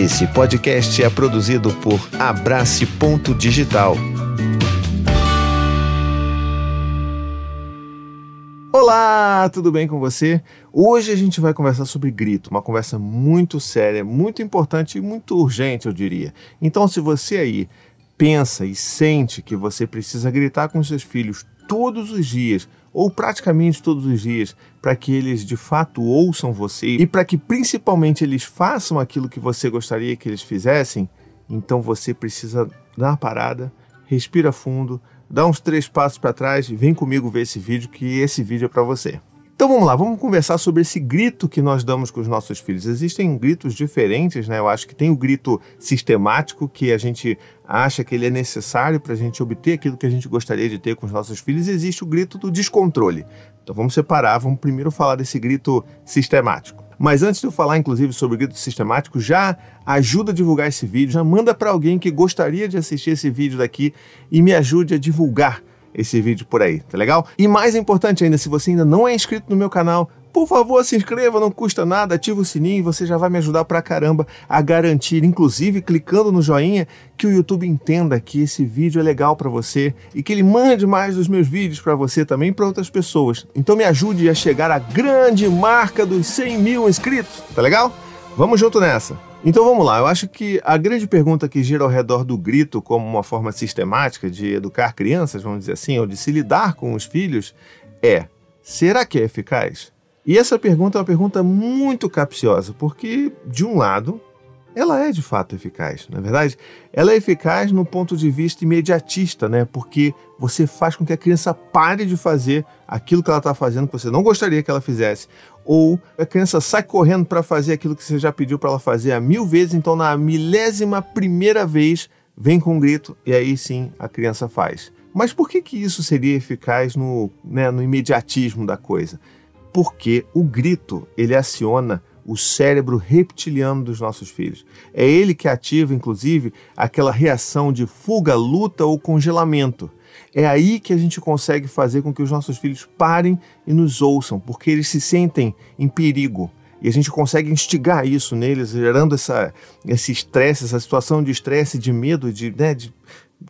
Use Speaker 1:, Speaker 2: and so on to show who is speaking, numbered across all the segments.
Speaker 1: Esse podcast é produzido por Abrace Ponto Digital.
Speaker 2: Olá, tudo bem com você? Hoje a gente vai conversar sobre grito, uma conversa muito séria, muito importante e muito urgente, eu diria. Então, se você aí pensa e sente que você precisa gritar com seus filhos todos os dias, ou praticamente todos os dias, para que eles de fato ouçam você e para que principalmente eles façam aquilo que você gostaria que eles fizessem, então você precisa dar uma parada, respira fundo, dá uns três passos para trás e vem comigo ver esse vídeo, que esse vídeo é para você. Então vamos lá, vamos conversar sobre esse grito que nós damos com os nossos filhos. Existem gritos diferentes, né? Eu acho que tem o grito sistemático, que a gente acha que ele é necessário para a gente obter aquilo que a gente gostaria de ter com os nossos filhos, e existe o grito do descontrole. Então vamos separar, vamos primeiro falar desse grito sistemático. Mas antes de eu falar, inclusive, sobre o grito sistemático, já ajuda a divulgar esse vídeo, já manda para alguém que gostaria de assistir esse vídeo daqui e me ajude a divulgar esse vídeo por aí, tá legal? E mais importante ainda, se você ainda não é inscrito no meu canal, por favor, se inscreva, não custa nada, ativa o sininho, você já vai me ajudar pra caramba a garantir, inclusive clicando no joinha, que o YouTube entenda que esse vídeo é legal para você e que ele mande mais dos meus vídeos para você também para outras pessoas. Então me ajude a chegar à grande marca dos 100 mil inscritos, tá legal? Vamos junto nessa! Então vamos lá, eu acho que a grande pergunta que gira ao redor do grito como uma forma sistemática de educar crianças, vamos dizer assim, ou de se lidar com os filhos, é: será que é eficaz? E essa pergunta é uma pergunta muito capciosa, porque, de um lado, ela é de fato eficaz, na é verdade? Ela é eficaz no ponto de vista imediatista, né? Porque você faz com que a criança pare de fazer aquilo que ela está fazendo que você não gostaria que ela fizesse, ou a criança sai correndo para fazer aquilo que você já pediu para ela fazer há mil vezes, então na milésima primeira vez vem com um grito e aí sim a criança faz. Mas por que, que isso seria eficaz no, né, no imediatismo da coisa? Porque o grito ele aciona o cérebro reptiliano dos nossos filhos. É ele que ativa, inclusive, aquela reação de fuga, luta ou congelamento. É aí que a gente consegue fazer com que os nossos filhos parem e nos ouçam, porque eles se sentem em perigo. E a gente consegue instigar isso neles, gerando essa, esse estresse, essa situação de estresse, de medo, de, né, de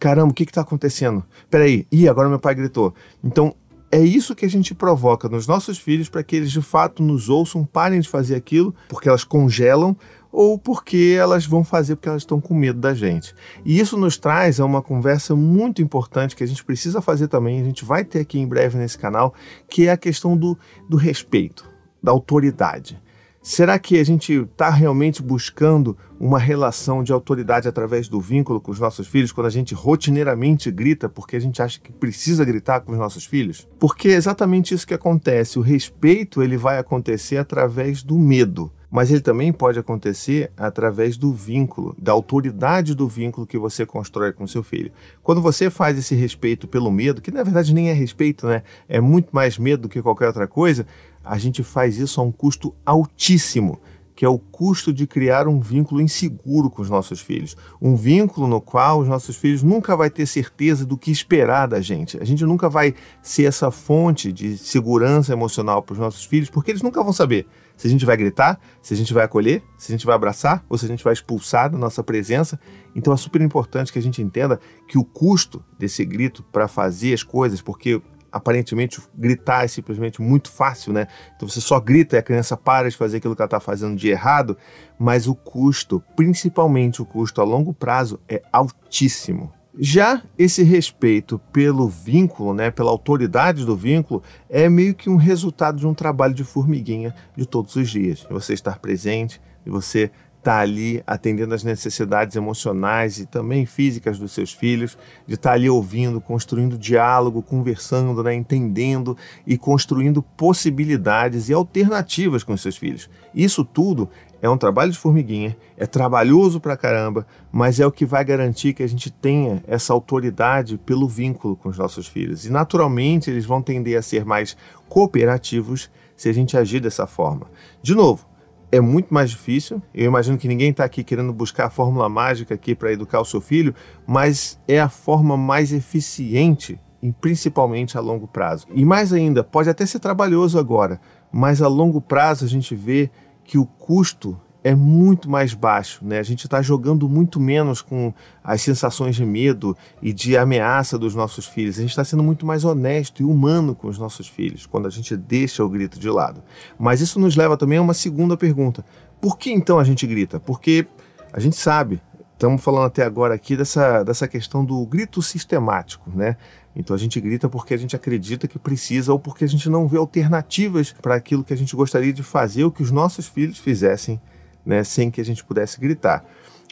Speaker 2: caramba, o que está acontecendo? Peraí, ih, agora meu pai gritou. Então, é isso que a gente provoca nos nossos filhos para que eles de fato nos ouçam, parem de fazer aquilo, porque elas congelam ou porque elas vão fazer porque elas estão com medo da gente. E isso nos traz a uma conversa muito importante que a gente precisa fazer também, a gente vai ter aqui em breve nesse canal, que é a questão do, do respeito, da autoridade. Será que a gente está realmente buscando uma relação de autoridade através do vínculo com os nossos filhos quando a gente rotineiramente grita porque a gente acha que precisa gritar com os nossos filhos? Porque é exatamente isso que acontece. O respeito ele vai acontecer através do medo mas ele também pode acontecer através do vínculo, da autoridade do vínculo que você constrói com seu filho. Quando você faz esse respeito pelo medo, que na verdade nem é respeito, né? É muito mais medo do que qualquer outra coisa, a gente faz isso a um custo altíssimo que é o custo de criar um vínculo inseguro com os nossos filhos. Um vínculo no qual os nossos filhos nunca vai ter certeza do que esperar da gente. A gente nunca vai ser essa fonte de segurança emocional para os nossos filhos, porque eles nunca vão saber se a gente vai gritar, se a gente vai acolher, se a gente vai abraçar ou se a gente vai expulsar da nossa presença. Então é super importante que a gente entenda que o custo desse grito para fazer as coisas, porque aparentemente gritar é simplesmente muito fácil, né? Então você só grita e a criança para de fazer aquilo que ela está fazendo de errado, mas o custo, principalmente o custo a longo prazo, é altíssimo. Já esse respeito pelo vínculo, né, pela autoridade do vínculo, é meio que um resultado de um trabalho de formiguinha de todos os dias. De você estar presente, de você estar tá ali atendendo às necessidades emocionais e também físicas dos seus filhos, de estar tá ali ouvindo, construindo diálogo, conversando, né, entendendo e construindo possibilidades e alternativas com os seus filhos. Isso tudo é um trabalho de formiguinha, é trabalhoso pra caramba, mas é o que vai garantir que a gente tenha essa autoridade pelo vínculo com os nossos filhos. E naturalmente eles vão tender a ser mais cooperativos se a gente agir dessa forma. De novo, é muito mais difícil. Eu imagino que ninguém está aqui querendo buscar a fórmula mágica aqui para educar o seu filho, mas é a forma mais eficiente e principalmente a longo prazo. E mais ainda, pode até ser trabalhoso agora, mas a longo prazo a gente vê que o custo é muito mais baixo, né? A gente está jogando muito menos com as sensações de medo e de ameaça dos nossos filhos. A gente está sendo muito mais honesto e humano com os nossos filhos quando a gente deixa o grito de lado. Mas isso nos leva também a uma segunda pergunta: por que então a gente grita? Porque a gente sabe, estamos falando até agora aqui dessa, dessa questão do grito sistemático, né? Então a gente grita porque a gente acredita que precisa ou porque a gente não vê alternativas para aquilo que a gente gostaria de fazer ou que os nossos filhos fizessem, né, sem que a gente pudesse gritar.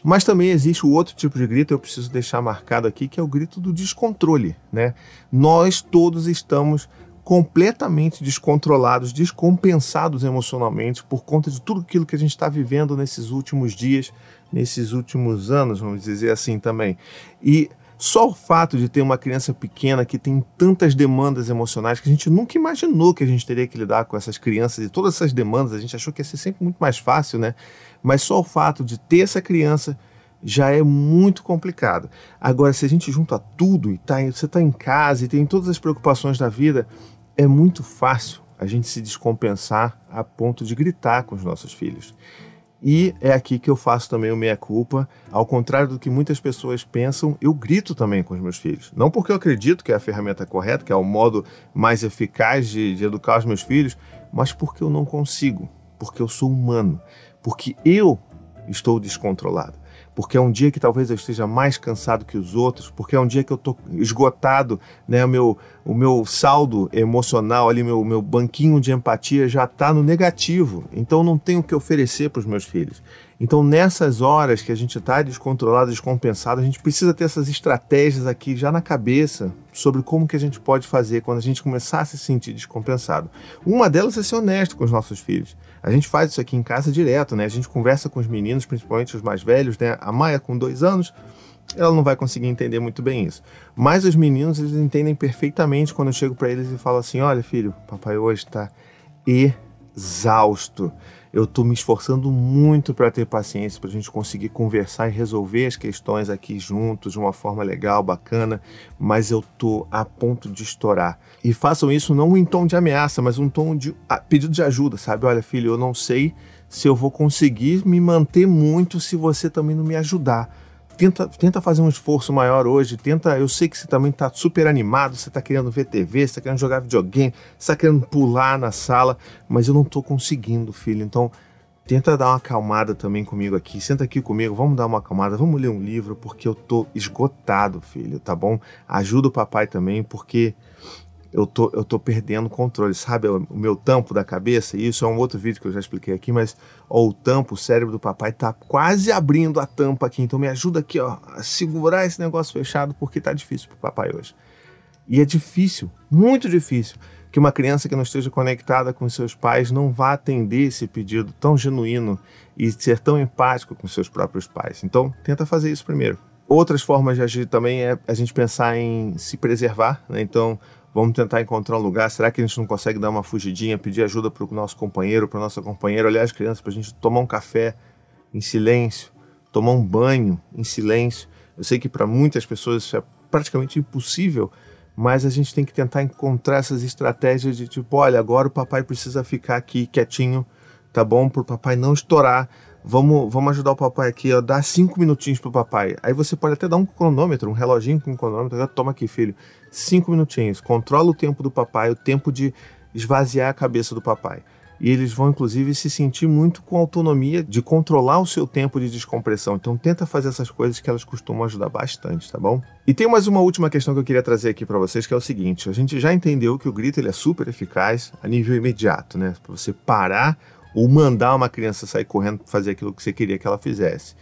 Speaker 2: Mas também existe o outro tipo de grito, eu preciso deixar marcado aqui, que é o grito do descontrole, né? Nós todos estamos completamente descontrolados, descompensados emocionalmente por conta de tudo aquilo que a gente está vivendo nesses últimos dias, nesses últimos anos, vamos dizer assim também. E só o fato de ter uma criança pequena que tem tantas demandas emocionais que a gente nunca imaginou que a gente teria que lidar com essas crianças e todas essas demandas, a gente achou que ia ser sempre muito mais fácil, né? Mas só o fato de ter essa criança já é muito complicado. Agora, se a gente junta tudo e tá, você está em casa e tem todas as preocupações da vida, é muito fácil a gente se descompensar a ponto de gritar com os nossos filhos. E é aqui que eu faço também o meia-culpa. Ao contrário do que muitas pessoas pensam, eu grito também com os meus filhos. Não porque eu acredito que é a ferramenta correta, que é o modo mais eficaz de, de educar os meus filhos, mas porque eu não consigo, porque eu sou humano, porque eu estou descontrolado porque é um dia que talvez eu esteja mais cansado que os outros, porque é um dia que eu estou esgotado, né? O meu, o meu saldo emocional ali, meu, meu banquinho de empatia já está no negativo. Então não tenho o que oferecer para os meus filhos. Então nessas horas que a gente está descontrolado, descompensado, a gente precisa ter essas estratégias aqui já na cabeça sobre como que a gente pode fazer quando a gente começar a se sentir descompensado. Uma delas é ser honesto com os nossos filhos. A gente faz isso aqui em casa direto, né? A gente conversa com os meninos, principalmente os mais velhos, né? A Maia com dois anos, ela não vai conseguir entender muito bem isso. Mas os meninos, eles entendem perfeitamente quando eu chego para eles e falo assim: olha, filho, papai hoje está exausto eu estou me esforçando muito para ter paciência, para a gente conseguir conversar e resolver as questões aqui juntos de uma forma legal, bacana, mas eu estou a ponto de estourar. E façam isso não em tom de ameaça, mas um tom de pedido de ajuda, sabe? Olha, filho, eu não sei se eu vou conseguir me manter muito se você também não me ajudar tenta, tenta fazer um esforço maior hoje, tenta, eu sei que você também está super animado, você está querendo ver TV, você está querendo jogar videogame, você está querendo pular na sala, mas eu não estou conseguindo, filho, então tenta dar uma acalmada também comigo aqui, senta aqui comigo, vamos dar uma acalmada, vamos ler um livro, porque eu tô esgotado, filho, tá bom? Ajuda o papai também, porque eu tô, eu tô perdendo controle, sabe? O meu tampo da cabeça, isso é um outro vídeo que eu já expliquei aqui, mas ó, o tampo, o cérebro do papai tá quase abrindo a tampa aqui, então me ajuda aqui, ó, a segurar esse negócio fechado, porque tá difícil pro papai hoje. E é difícil, muito difícil, que uma criança que não esteja conectada com seus pais não vá atender esse pedido tão genuíno e ser tão empático com seus próprios pais. Então, tenta fazer isso primeiro. Outras formas de agir também é a gente pensar em se preservar, né? Então, Vamos tentar encontrar um lugar. Será que a gente não consegue dar uma fugidinha, pedir ajuda para o nosso companheiro, para nossa companheira, olhar as crianças, para a gente tomar um café em silêncio, tomar um banho em silêncio. Eu sei que para muitas pessoas isso é praticamente impossível, mas a gente tem que tentar encontrar essas estratégias de tipo, olha, agora o papai precisa ficar aqui quietinho, tá bom? Para o papai não estourar vamos, vamos ajudar o papai aqui, ó, dá cinco minutinhos pro papai. Aí você pode até dar um cronômetro, um reloginho com um cronômetro, toma aqui, filho, cinco minutinhos, controla o tempo do papai, o tempo de esvaziar a cabeça do papai. E eles vão, inclusive, se sentir muito com autonomia de controlar o seu tempo de descompressão. Então, tenta fazer essas coisas que elas costumam ajudar bastante, tá bom? E tem mais uma última questão que eu queria trazer aqui para vocês, que é o seguinte: a gente já entendeu que o grito ele é super eficaz a nível imediato, né? Para você parar ou mandar uma criança sair correndo fazer aquilo que você queria que ela fizesse.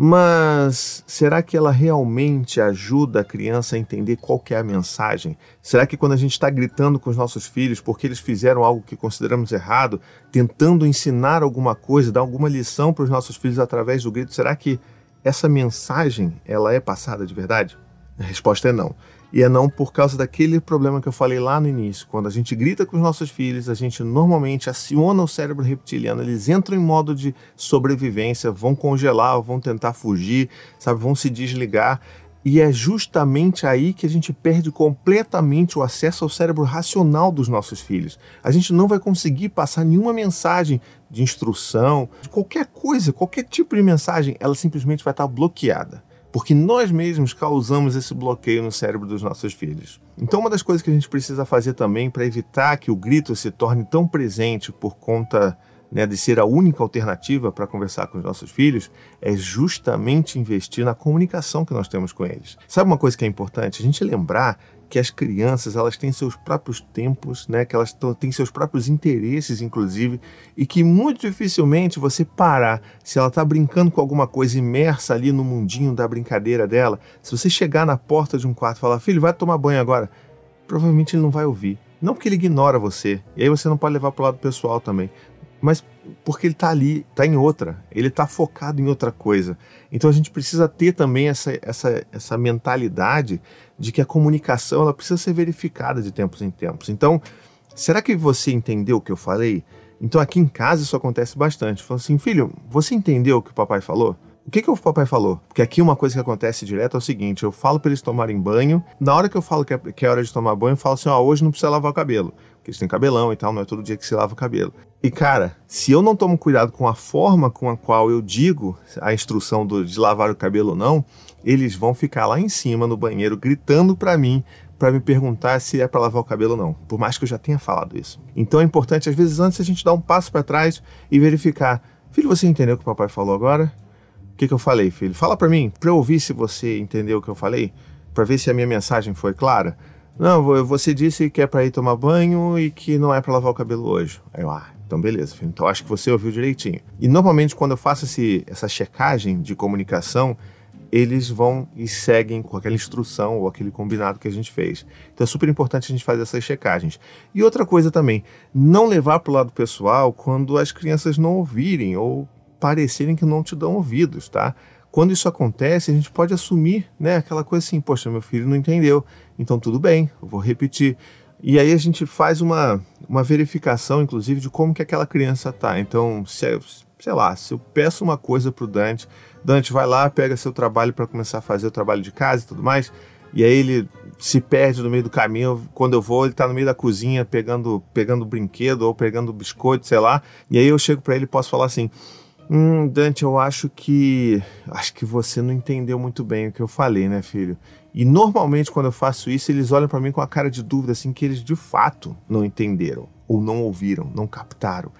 Speaker 2: Mas será que ela realmente ajuda a criança a entender qual é a mensagem? Será que quando a gente está gritando com os nossos filhos porque eles fizeram algo que consideramos errado, tentando ensinar alguma coisa, dar alguma lição para os nossos filhos através do grito, será que essa mensagem ela é passada de verdade? A resposta é não. E é não por causa daquele problema que eu falei lá no início. Quando a gente grita com os nossos filhos, a gente normalmente aciona o cérebro reptiliano, eles entram em modo de sobrevivência, vão congelar, vão tentar fugir, sabe, vão se desligar. E é justamente aí que a gente perde completamente o acesso ao cérebro racional dos nossos filhos. A gente não vai conseguir passar nenhuma mensagem de instrução, de qualquer coisa, qualquer tipo de mensagem, ela simplesmente vai estar bloqueada. Porque nós mesmos causamos esse bloqueio no cérebro dos nossos filhos. Então, uma das coisas que a gente precisa fazer também para evitar que o grito se torne tão presente por conta né, de ser a única alternativa para conversar com os nossos filhos, é justamente investir na comunicação que nós temos com eles. Sabe uma coisa que é importante? A gente lembrar que as crianças elas têm seus próprios tempos, né? Que elas têm seus próprios interesses, inclusive, e que muito dificilmente você parar se ela está brincando com alguma coisa imersa ali no mundinho da brincadeira dela. Se você chegar na porta de um quarto e falar, filho, vai tomar banho agora, provavelmente ele não vai ouvir. Não porque ele ignora você, e aí você não pode levar para o lado pessoal também, mas porque ele está ali, está em outra, ele está focado em outra coisa. Então a gente precisa ter também essa, essa, essa mentalidade de que a comunicação ela precisa ser verificada de tempos em tempos. Então, será que você entendeu o que eu falei? Então aqui em casa isso acontece bastante. Falo assim, filho, você entendeu o que o papai falou? O que, que o papai falou? Porque aqui uma coisa que acontece direto é o seguinte: eu falo para eles tomarem banho. Na hora que eu falo que é, que é hora de tomar banho, eu falo assim: ó, hoje não precisa lavar o cabelo. Porque eles têm cabelão e tal, não é todo dia que se lava o cabelo. E cara, se eu não tomo cuidado com a forma com a qual eu digo a instrução do, de lavar o cabelo ou não, eles vão ficar lá em cima no banheiro gritando para mim para me perguntar se é para lavar o cabelo ou não, por mais que eu já tenha falado isso. Então é importante, às vezes, antes a gente dar um passo para trás e verificar: filho, você entendeu o que o papai falou agora? Que, que eu falei, filho? Fala para mim, para eu ouvir se você entendeu o que eu falei, para ver se a minha mensagem foi clara. Não, você disse que é para ir tomar banho e que não é para lavar o cabelo hoje. Aí eu, ah, então beleza, filho. Então acho que você ouviu direitinho. E normalmente quando eu faço esse, essa checagem de comunicação, eles vão e seguem com aquela instrução ou aquele combinado que a gente fez. Então é super importante a gente fazer essas checagens. E outra coisa também, não levar para o lado pessoal quando as crianças não ouvirem ou parecerem que não te dão ouvidos, tá? Quando isso acontece, a gente pode assumir, né, aquela coisa assim, poxa, meu filho não entendeu, então tudo bem, eu vou repetir. E aí a gente faz uma, uma verificação, inclusive, de como que aquela criança tá. Então, se, sei lá, se eu peço uma coisa pro Dante, Dante vai lá, pega seu trabalho para começar a fazer o trabalho de casa e tudo mais, e aí ele se perde no meio do caminho. Quando eu vou, ele está no meio da cozinha pegando pegando brinquedo ou pegando biscoito, sei lá. E aí eu chego para ele e posso falar assim: Hum, Dante, eu acho que. Acho que você não entendeu muito bem o que eu falei, né, filho? E normalmente, quando eu faço isso, eles olham para mim com a cara de dúvida, assim, que eles de fato não entenderam, ou não ouviram, não captaram.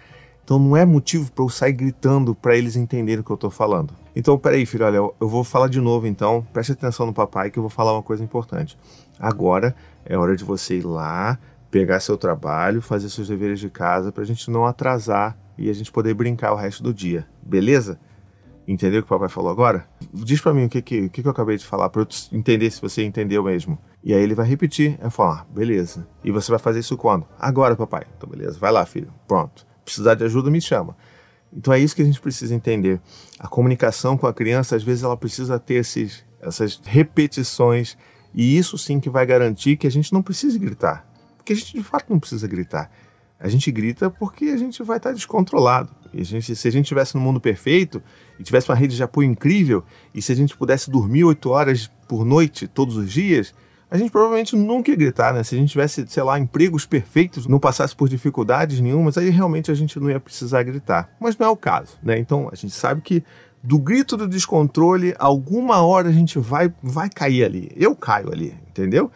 Speaker 2: Então não é motivo para eu sair gritando para eles entenderem o que eu tô falando. Então, peraí, filho, olha, eu vou falar de novo então. Preste atenção no papai que eu vou falar uma coisa importante. Agora é hora de você ir lá, pegar seu trabalho, fazer seus deveres de casa, para a gente não atrasar e a gente poder brincar o resto do dia, beleza? Entendeu o que o papai falou agora? Diz para mim o que, que, que, eu acabei de falar, para eu entender se você entendeu mesmo. E aí ele vai repetir, eu falar, ah, beleza. E você vai fazer isso quando? Agora, papai. Então, beleza, vai lá, filho. Pronto. Precisar de ajuda, me chama. Então é isso que a gente precisa entender. A comunicação com a criança, às vezes, ela precisa ter esses, essas repetições. E isso sim que vai garantir que a gente não precise gritar. Porque a gente de fato não precisa gritar. A gente grita porque a gente vai estar descontrolado. E a gente, se a gente estivesse no mundo perfeito e tivesse uma rede de apoio incrível, e se a gente pudesse dormir oito horas por noite todos os dias, a gente provavelmente nunca ia gritar, né? Se a gente tivesse, sei lá, empregos perfeitos, não passasse por dificuldades nenhumas, aí realmente a gente não ia precisar gritar. Mas não é o caso, né? Então a gente sabe que do grito do descontrole, alguma hora a gente vai, vai cair ali. Eu caio ali, entendeu?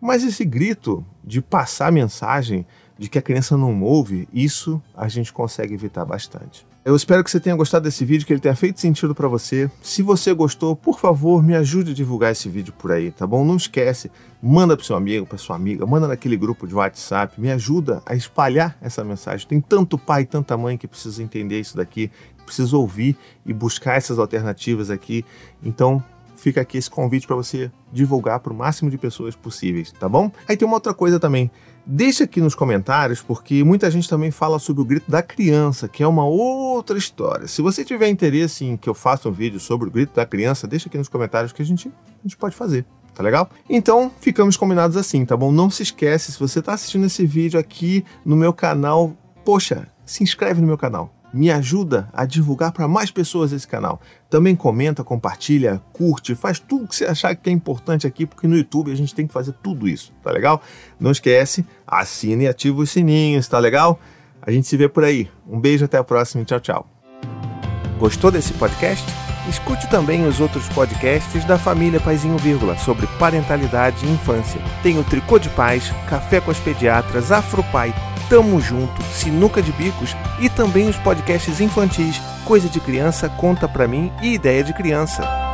Speaker 2: Mas esse grito de passar mensagem, de que a criança não ouve, isso a gente consegue evitar bastante. Eu espero que você tenha gostado desse vídeo, que ele tenha feito sentido para você. Se você gostou, por favor, me ajude a divulgar esse vídeo por aí, tá bom? Não esquece, manda para seu amigo, para sua amiga, manda naquele grupo de WhatsApp, me ajuda a espalhar essa mensagem. Tem tanto pai, tanta mãe que precisa entender isso daqui, precisa ouvir e buscar essas alternativas aqui. Então, fica aqui esse convite para você divulgar para o máximo de pessoas possíveis, tá bom? Aí tem uma outra coisa também. Deixa aqui nos comentários, porque muita gente também fala sobre o grito da criança, que é uma outra história. Se você tiver interesse em que eu faça um vídeo sobre o grito da criança, deixa aqui nos comentários que a gente, a gente pode fazer. Tá legal? Então, ficamos combinados assim, tá bom? Não se esquece, se você está assistindo esse vídeo aqui no meu canal, poxa, se inscreve no meu canal me ajuda a divulgar para mais pessoas esse canal. Também comenta, compartilha, curte, faz tudo que você achar que é importante aqui, porque no YouTube a gente tem que fazer tudo isso, tá legal? Não esquece, assine e ativa os sininhos, tá legal? A gente se vê por aí. Um beijo, até a próxima e tchau, tchau. Gostou desse podcast? Escute também os outros podcasts da família Paizinho Vírgula sobre parentalidade e infância. Tem o Tricô de Paz, Café com as Pediatras, Afropai, Tamo Junto, Sinuca de Bicos e também os podcasts infantis Coisa de Criança, Conta Pra Mim e Ideia de Criança.